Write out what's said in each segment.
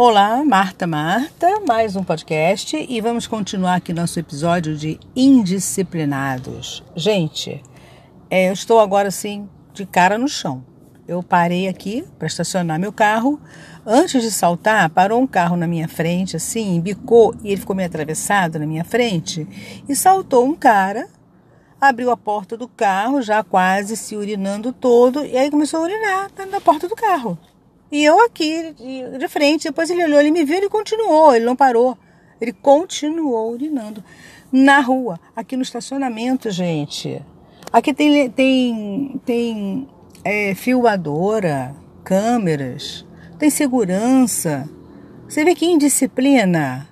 Olá, Marta Marta, mais um podcast e vamos continuar aqui nosso episódio de indisciplinados. Gente, é, eu estou agora assim de cara no chão. Eu parei aqui para estacionar meu carro. Antes de saltar, parou um carro na minha frente, assim, bicou e ele ficou meio atravessado na minha frente. E saltou um cara, abriu a porta do carro, já quase se urinando todo, e aí começou a urinar na porta do carro. E eu aqui, de, frente, depois ele olhou, ele me viu, ele continuou, ele não parou. Ele continuou urinando na rua, aqui no estacionamento, gente. Aqui tem, tem, tem é, filmadora, câmeras, tem segurança. Você vê que indisciplina.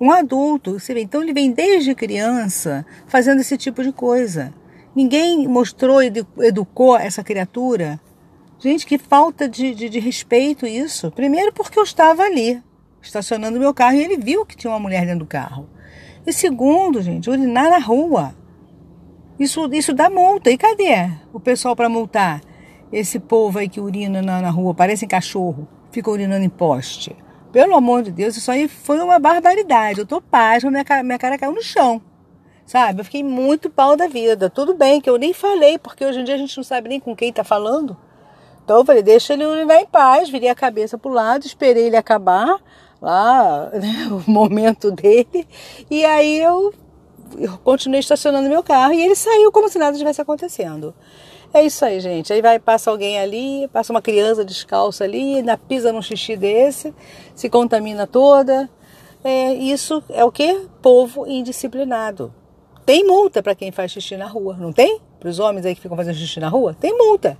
Um adulto, você vê, então ele vem desde criança fazendo esse tipo de coisa. Ninguém mostrou e educou essa criatura Gente, que falta de, de, de, respeito isso. Primeiro, porque eu estava ali, estacionando meu carro, e ele viu que tinha uma mulher dentro do carro. E segundo, gente, urinar na rua. Isso, isso dá multa. E cadê o pessoal para multar? Esse povo aí que urina na, na rua, parece cachorro, fica urinando em poste. Pelo amor de Deus, isso aí foi uma barbaridade. Eu tô pasma, minha cara, minha cara caiu no chão. Sabe? Eu fiquei muito pau da vida. Tudo bem que eu nem falei, porque hoje em dia a gente não sabe nem com quem tá falando. Então eu falei, deixa ele urinar em paz, virei a cabeça para o lado, esperei ele acabar lá, né, o momento dele, e aí eu, eu continuei estacionando meu carro e ele saiu como se nada estivesse acontecendo. É isso aí, gente. Aí vai, passa alguém ali, passa uma criança descalça ali, ainda pisa num xixi desse, se contamina toda. É, isso é o que? Povo indisciplinado. Tem multa para quem faz xixi na rua, não tem? Para os homens aí que ficam fazendo xixi na rua? Tem multa.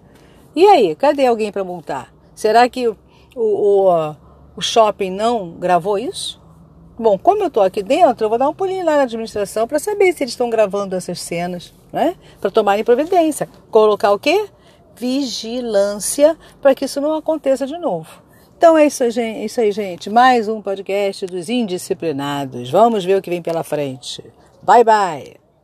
E aí, cadê alguém para multar? Será que o, o, o shopping não gravou isso? Bom, como eu estou aqui dentro, eu vou dar um pulinho lá na administração para saber se eles estão gravando essas cenas, né? Para tomarem providência. Colocar o quê? Vigilância para que isso não aconteça de novo. Então é isso, é isso aí, gente. Mais um podcast dos indisciplinados. Vamos ver o que vem pela frente. Bye, bye.